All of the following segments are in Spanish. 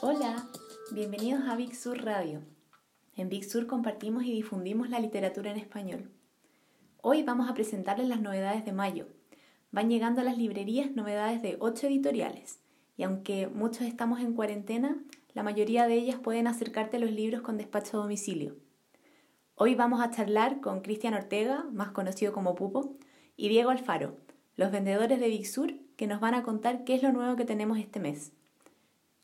Hola, bienvenidos a Big Sur Radio. En Big Sur compartimos y difundimos la literatura en español. Hoy vamos a presentarles las novedades de mayo. Van llegando a las librerías novedades de ocho editoriales, y aunque muchos estamos en cuarentena, la mayoría de ellas pueden acercarte los libros con despacho a domicilio. Hoy vamos a charlar con Cristian Ortega, más conocido como Pupo, y Diego Alfaro, los vendedores de Big Sur, que nos van a contar qué es lo nuevo que tenemos este mes.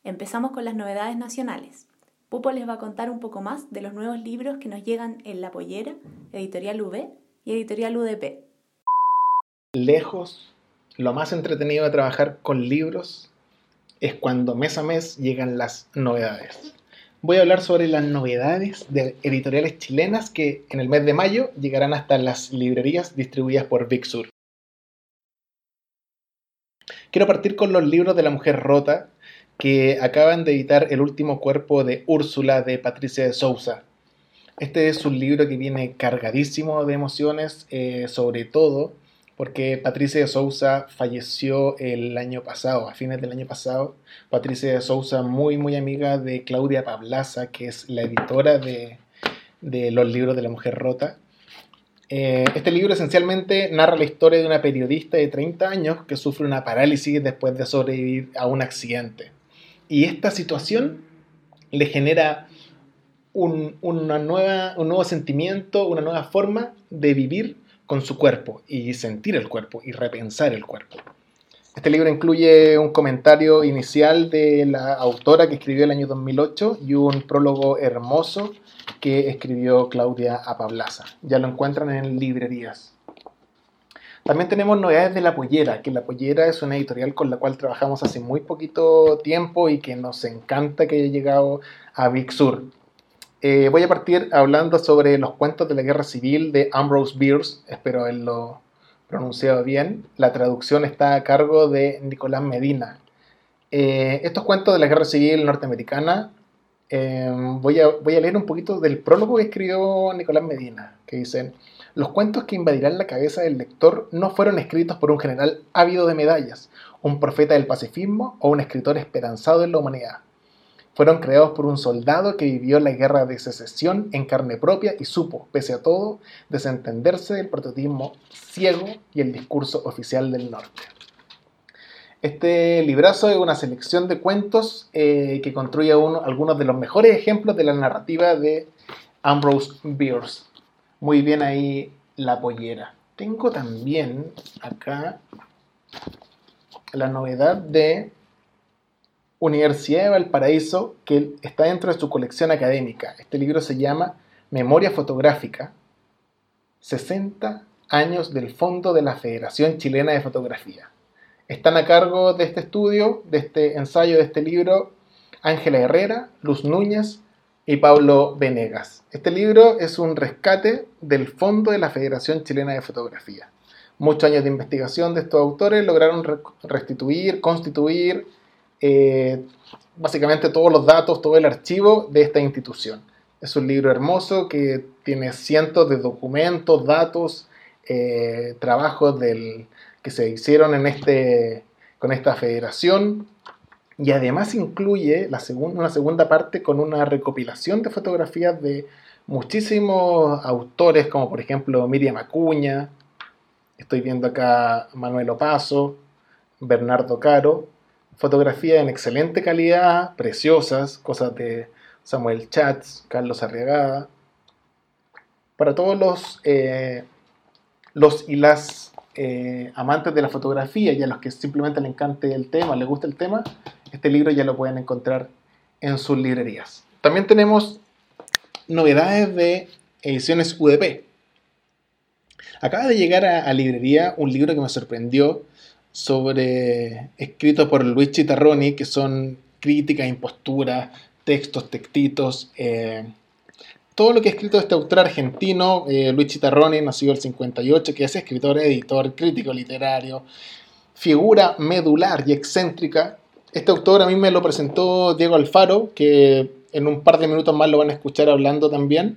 Empezamos con las novedades nacionales. Pupo les va a contar un poco más de los nuevos libros que nos llegan en La Pollera, Editorial V y Editorial UDP. Lejos, lo más entretenido de trabajar con libros es cuando mes a mes llegan las novedades. Voy a hablar sobre las novedades de editoriales chilenas que en el mes de mayo llegarán hasta las librerías distribuidas por Big Sur. Quiero partir con los libros de la mujer rota, que acaban de editar El último cuerpo de Úrsula de Patricia de Sousa. Este es un libro que viene cargadísimo de emociones, eh, sobre todo porque Patricia de Sousa falleció el año pasado, a fines del año pasado. Patricia de Sousa, muy, muy amiga de Claudia Pablaza, que es la editora de, de los libros de la mujer rota. Eh, este libro esencialmente narra la historia de una periodista de 30 años que sufre una parálisis después de sobrevivir a un accidente. Y esta situación le genera un, una nueva, un nuevo sentimiento, una nueva forma de vivir con su cuerpo y sentir el cuerpo y repensar el cuerpo. Este libro incluye un comentario inicial de la autora que escribió el año 2008 y un prólogo hermoso que escribió Claudia Apablaza. Ya lo encuentran en librerías. También tenemos novedades de La Pollera, que La Pollera es una editorial con la cual trabajamos hace muy poquito tiempo y que nos encanta que haya llegado a Big Sur. Eh, voy a partir hablando sobre los cuentos de la guerra civil de Ambrose Bierce, espero haberlo pronunciado bien. La traducción está a cargo de Nicolás Medina. Eh, estos cuentos de la guerra civil norteamericana, eh, voy, a, voy a leer un poquito del prólogo que escribió Nicolás Medina, que dicen... Los cuentos que invadirán la cabeza del lector no fueron escritos por un general ávido de medallas, un profeta del pacifismo o un escritor esperanzado en la humanidad. Fueron creados por un soldado que vivió la guerra de secesión en carne propia y supo, pese a todo, desentenderse del prototipo ciego y el discurso oficial del norte. Este librazo es una selección de cuentos eh, que construye algunos de los mejores ejemplos de la narrativa de Ambrose Bierce muy bien ahí la pollera. Tengo también acá la novedad de Universidad de Valparaíso que está dentro de su colección académica. Este libro se llama Memoria Fotográfica, 60 años del Fondo de la Federación Chilena de Fotografía. Están a cargo de este estudio, de este ensayo, de este libro, Ángela Herrera, Luz Núñez, y Pablo Venegas. Este libro es un rescate del fondo de la Federación Chilena de Fotografía. Muchos años de investigación de estos autores lograron restituir, constituir eh, básicamente todos los datos, todo el archivo de esta institución. Es un libro hermoso que tiene cientos de documentos, datos, eh, trabajos del, que se hicieron en este, con esta federación, y además incluye la una segunda parte con una recopilación de fotografías de muchísimos autores, como por ejemplo Miriam Acuña, estoy viendo acá Manuel Opaso, Bernardo Caro, fotografías en excelente calidad, preciosas, cosas de Samuel Chats, Carlos Arriagada, para todos los, eh, los y las eh, amantes de la fotografía y a los que simplemente les encante el tema, les gusta el tema, este libro ya lo pueden encontrar en sus librerías. También tenemos novedades de ediciones UDP. Acaba de llegar a, librería un libro que me sorprendió sobre escrito por Luis Chitarroni, que son críticas, imposturas, textos, textitos, eh, todo lo que ha escrito este autor argentino, eh, Luis Chitarroni, nacido el 58, que es escritor, editor, crítico literario, figura medular y excéntrica. Este autor a mí me lo presentó Diego Alfaro, que en un par de minutos más lo van a escuchar hablando también.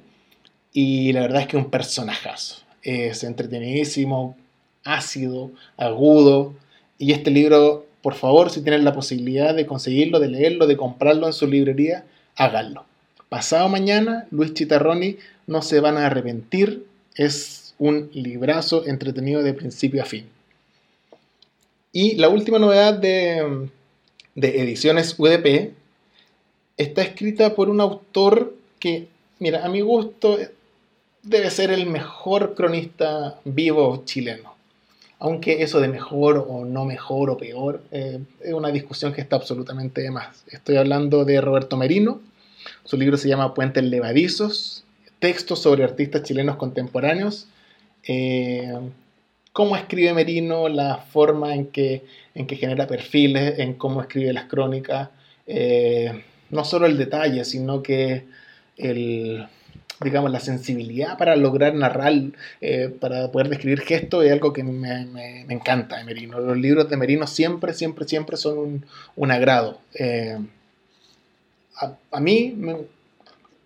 Y la verdad es que es un personajazo. Es entretenidísimo, ácido, agudo. Y este libro por favor, si tienen la posibilidad de conseguirlo, de leerlo, de comprarlo en su librería, háganlo. Pasado mañana, Luis Chitarroni no se van a arrepentir. Es un librazo entretenido de principio a fin. Y la última novedad de, de Ediciones UDP está escrita por un autor que, mira, a mi gusto debe ser el mejor cronista vivo chileno. Aunque eso de mejor o no mejor o peor eh, es una discusión que está absolutamente de más. Estoy hablando de Roberto Merino. Su libro se llama Puentes Levadizos, textos sobre artistas chilenos contemporáneos. Eh, cómo escribe Merino, la forma en que, en que genera perfiles, en cómo escribe las crónicas. Eh, no solo el detalle, sino que el, digamos, la sensibilidad para lograr narrar, eh, para poder describir gestos, es algo que me, encanta de Merino. Los libros de Merino siempre, siempre, siempre son un, agrado. Eh, a, mí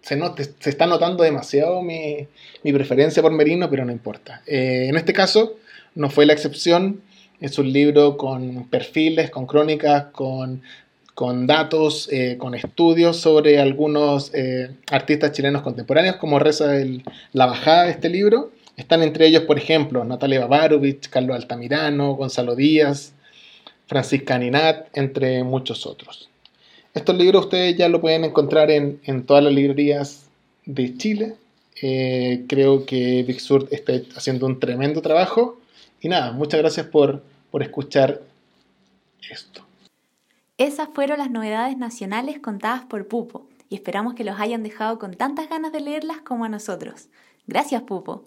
se, se, está notando demasiado mi, preferencia por Merino, pero no importa. En este caso, no fue la excepción. Es un libro con perfiles, con crónicas, con con datos, eh, con estudios sobre algunos eh, artistas chilenos contemporáneos, como reza la bajada de este libro. Están entre ellos, por ejemplo, Natalia Babarovich, Carlos Altamirano, Gonzalo Díaz, Francisca Ninat, entre muchos otros. Estos libros ustedes ya lo pueden encontrar en, todas las librerías de Chile. Eh, creo que Big Sur está haciendo un tremendo trabajo. Y nada, muchas gracias por, por escuchar esto. Esas fueron las novedades nacionales contadas por Pupo y esperamos que los hayan dejado con tantas ganas de leerlas como a nosotros. Gracias, Pupo.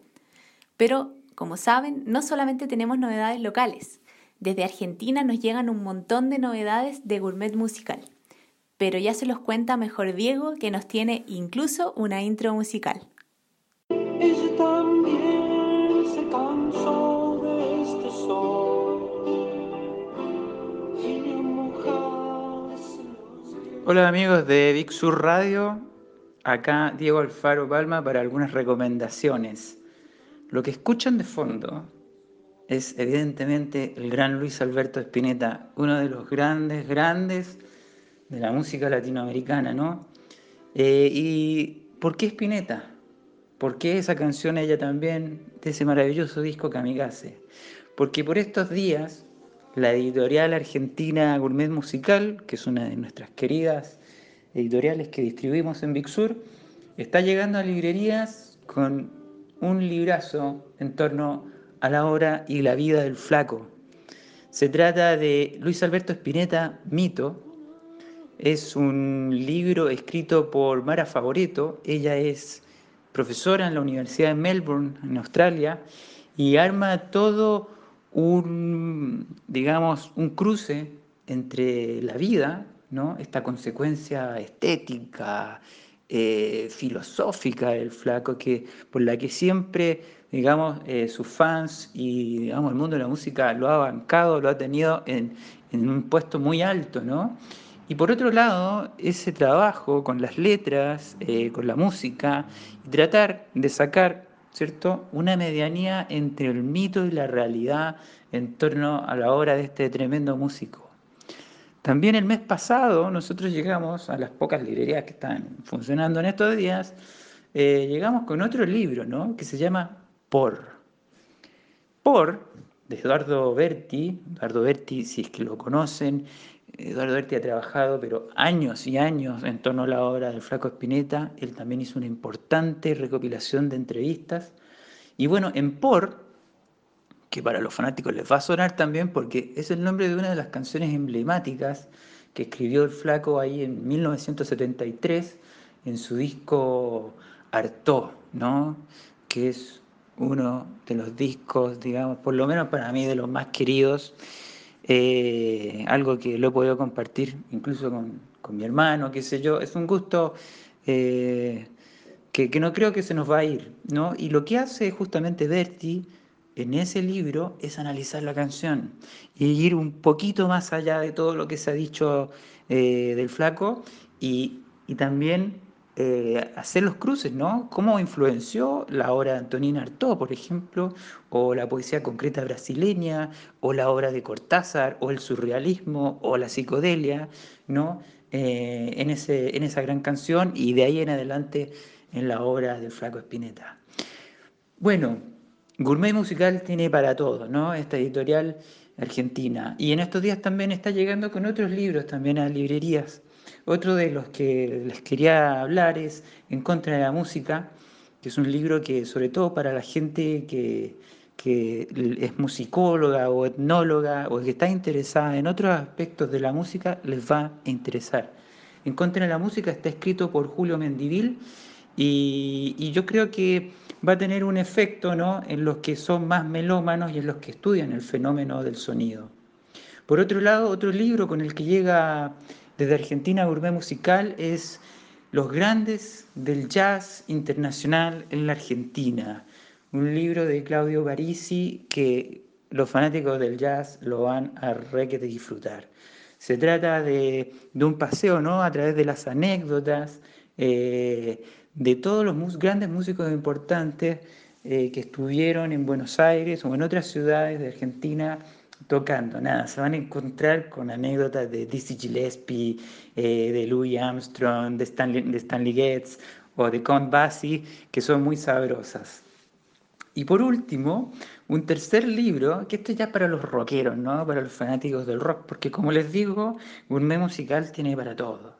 Pero, como saben, no solamente tenemos novedades locales. Desde Argentina nos llegan un montón de novedades de gourmet musical. Pero ya se los cuenta mejor Diego, que nos tiene incluso una intro musical. Hola amigos de Big Sur Radio, acá Diego Alfaro Palma para algunas recomendaciones. Lo que escuchan de fondo es evidentemente el gran Luis Alberto Spinetta, uno de los grandes, grandes de la música latinoamericana, ¿no? Eh, ¿Y por qué Spinetta? ¿Por qué esa canción ella también de ese maravilloso disco Kamikaze? Porque por estos días la editorial argentina Gourmet Musical, que es una de nuestras queridas editoriales que distribuimos en Big Sur, está llegando a librerías con un librazo en torno a la obra y la vida del flaco. Se trata de Luis Alberto Spinetta, Mito. Es un libro escrito por Mara Favoreto. Ella es profesora en la Universidad de Melbourne, en Australia, y arma todo un, digamos, un cruce entre la vida, ¿no? esta consecuencia estética, eh, filosófica del flaco, que, por la que siempre, digamos, eh, sus fans y digamos, el mundo de la música lo ha bancado, lo ha tenido en, un puesto muy alto, ¿no? Y por otro lado, ese trabajo con las letras, eh, con la música, y tratar de sacar ¿cierto? Una medianía entre el mito y la realidad en torno a la obra de este tremendo músico. También el mes pasado nosotros llegamos a las pocas librerías que están funcionando en estos días, eh, llegamos con otro libro, ¿no? Que se llama Por. Por, de Eduardo Berti, Eduardo Berti, si es que lo conocen, Eduardo Berti ha trabajado, pero años y años en torno a la obra del Flaco Espineta. Él también hizo una importante recopilación de entrevistas. Y bueno, en Por, que para los fanáticos les va a sonar también porque es el nombre de una de las canciones emblemáticas que escribió el Flaco ahí en 1973 en su disco Artó, ¿no? Que es uno de los discos, digamos, por lo menos para mí, de los más queridos eh, algo que lo he podido compartir incluso con, mi hermano, qué sé yo, es un gusto eh, que, no creo que se nos va a ir, ¿no? Y lo que hace justamente Berti en ese libro es analizar la canción y ir un poquito más allá de todo lo que se ha dicho eh, del flaco y, y también eh, hacer los cruces, ¿no? Cómo influenció la obra de Antonina Artaud, por ejemplo, o la poesía concreta brasileña, o la obra de Cortázar, o el surrealismo, o la psicodelia, ¿no? Eh, en, ese, en esa gran canción y de ahí en adelante en la obra del Flaco Espineta. Bueno, Gourmet Musical tiene para todo, ¿no? Esta editorial argentina. Y en estos días también está llegando con otros libros también a librerías. Otro de los que les quería hablar es En contra de la música, que es un libro que sobre todo para la gente que, es musicóloga o etnóloga o que está interesada en otros aspectos de la música, les va a interesar. En contra de la música está escrito por Julio Mendivil y, y yo creo que va a tener un efecto ¿no? en los que son más melómanos y en los que estudian el fenómeno del sonido. Por otro lado, otro libro con el que llega desde Argentina Gourmet Musical es Los grandes del jazz internacional en la Argentina, un libro de Claudio Barisi que los fanáticos del jazz lo van a requete disfrutar. Se trata de, un paseo ¿no? a través de las anécdotas eh, de todos los grandes músicos importantes eh, que estuvieron en Buenos Aires o en otras ciudades de Argentina tocando. Nada, se van a encontrar con anécdotas de Dizzy Gillespie, eh, de Louis Armstrong, de Stanley, de Stanley Getz o de Count Basie, que son muy sabrosas. Y por último, un tercer libro, que esto ya para los rockeros, ¿no? para los fanáticos del rock, porque como les digo, Gourmet Musical tiene para todo.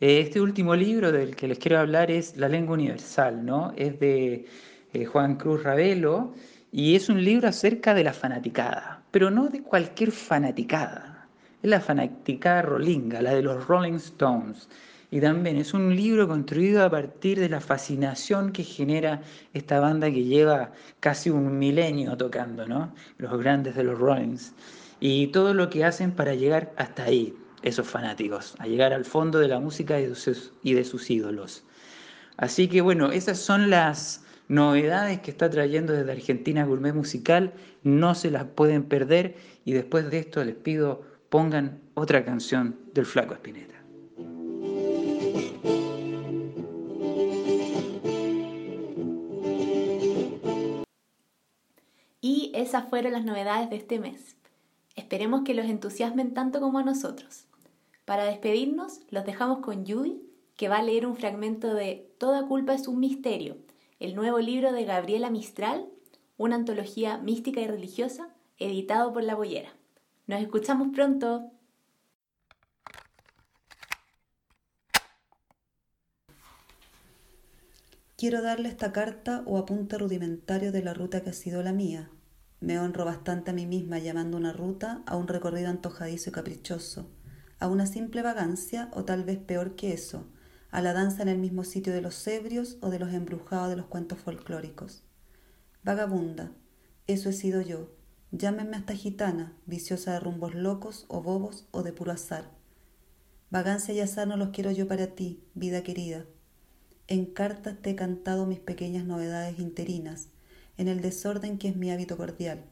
Eh, este último libro del que les quiero hablar es La lengua universal, ¿no? es de eh, Juan Cruz Ravelo y es un libro acerca de la fanaticada, pero no de cualquier fanaticada. Es la fanaticada rolinga, la de los Rolling Stones. Y también es un libro construido a partir de la fascinación que genera esta banda que lleva casi un milenio tocando, ¿no? Los grandes de los Rollings. Y todo lo que hacen para llegar hasta ahí, esos fanáticos, a llegar al fondo de la música de sus, y de sus ídolos. Así que bueno, esas son las novedades que está trayendo desde Argentina Gourmet Musical, no se las pueden perder y después de esto les pido pongan otra canción del Flaco Espineta. Y esas fueron las novedades de este mes. Esperemos que los entusiasmen tanto como a nosotros. Para despedirnos, los dejamos con Judy, que va a leer un fragmento de Toda culpa es un misterio, el nuevo libro de Gabriela Mistral, una antología mística y religiosa, editado por La Boyera. Nos escuchamos pronto. Quiero darle esta carta o apunte rudimentario de la ruta que ha sido la mía. Me honro bastante a mí misma llamando una ruta a un recorrido antojadizo y caprichoso, a una simple vagancia o tal vez peor que eso, a la danza en el mismo sitio de los ebrios o de los embrujados de los cuentos folclóricos. Vagabunda, eso he sido yo. Llámenme hasta gitana, viciosa de rumbos locos o bobos o de puro azar. Vagancia y azar no los quiero yo para ti, vida querida. En cartas te he cantado mis pequeñas novedades interinas, en el desorden que es mi hábito cordial.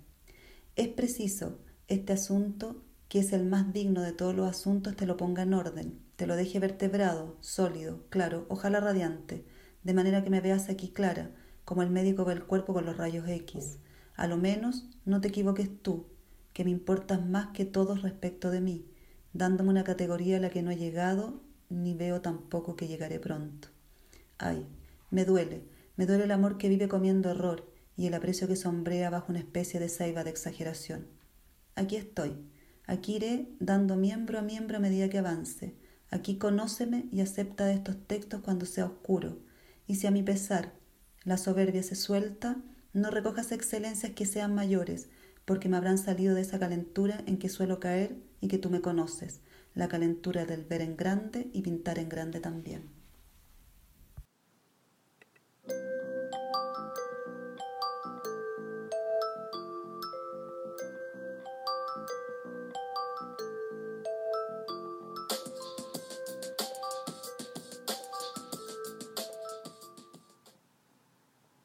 Es preciso, este asunto, que es el más digno de todos los asuntos, te lo ponga en orden, te lo deje vertebrado, sólido, claro, ojalá radiante, de manera que me veas aquí clara, como el médico ve el cuerpo con los rayos X. A lo menos no te equivoques tú, que me importas más que todos respecto de mí, dándome una categoría a la que no he llegado, ni veo tampoco que llegaré pronto. Ay, me duele, me duele el amor que vive comiendo error y el aprecio que sombrea bajo una especie de saiva de exageración. Aquí estoy, aquí iré dando miembro a miembro a medida que avance, Aquí conóceme y acepta estos textos cuando sea oscuro. Y si a mi pesar la soberbia se suelta, no recojas excelencias que sean mayores, porque me habrán salido de esa calentura en que suelo caer y que tú me conoces, la calentura del ver en grande y pintar en grande también.